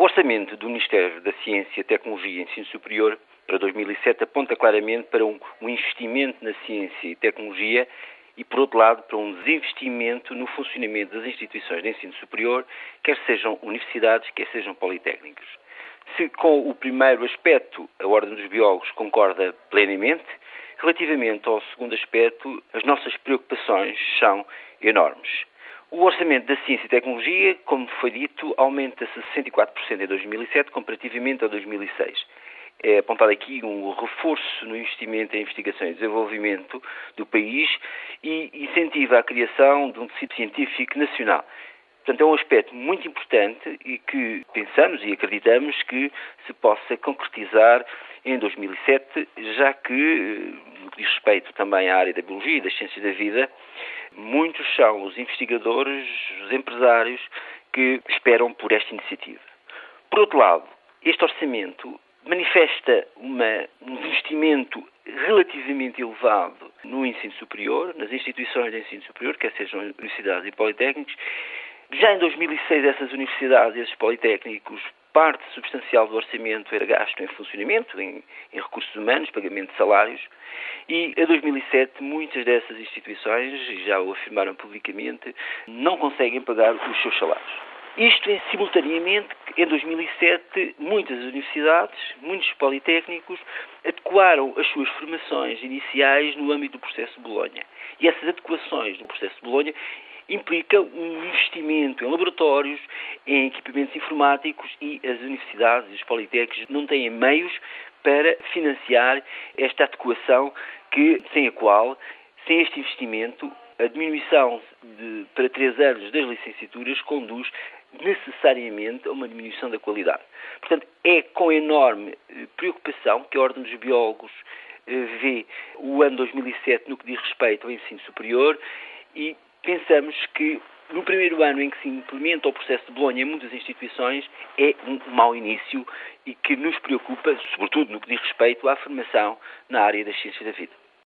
O orçamento do Ministério da Ciência, Tecnologia e Ensino Superior para 2007 aponta claramente para um, investimento na ciência e tecnologia e, por outro lado, para um desinvestimento no funcionamento das instituições de ensino superior, quer sejam universidades, quer sejam politécnicos. Se com o primeiro aspecto a Ordem dos Biólogos concorda plenamente, relativamente ao segundo aspecto, as nossas preocupações são enormes. O orçamento da ciência e tecnologia, como foi dito, aumenta-se 64% em 2007 comparativamente a 2006 é apontado aqui um reforço no investimento em investigação e desenvolvimento do país e incentiva a criação de um tecido científico nacional. Portanto, é um aspecto muito importante e que pensamos e acreditamos que se possa concretizar em 2007, já que, no que diz respeito também à área da biologia e das ciências da vida, muitos são os investigadores, os empresários que esperam por esta iniciativa. Por outro lado, este orçamento manifesta uma, um investimento relativamente elevado no ensino superior, nas instituições de ensino superior, quer sejam universidades e politécnicos. Já em 2006, essas universidades esses politécnicos, parte substancial do orçamento era gasto em funcionamento, em, em recursos humanos, pagamento de salários, e a 2007 muitas dessas instituições, já o afirmaram publicamente, não conseguem pagar os seus salários. Isto é, simultaneamente, em 2007, muitas universidades, muitos politécnicos, adequaram as suas formações iniciais no âmbito do processo de Bolonha. E essas adequações do processo de Bolonha implicam um investimento em laboratórios, em equipamentos informáticos e as universidades e os politécnicos não têm meios para financiar esta adequação que, sem a qual, sem este investimento, a diminuição de, para três anos das licenciaturas conduz necessariamente a uma diminuição da qualidade. Portanto, é com enorme eh, preocupação que a Ordem dos Biólogos eh, vê o ano 2007 no que diz respeito ao ensino superior e pensamos que no primeiro ano em que se implementa o processo de Bolonha em muitas instituições é um mau início e que nos preocupa, sobretudo no que diz respeito à formação na área das ciências da vida.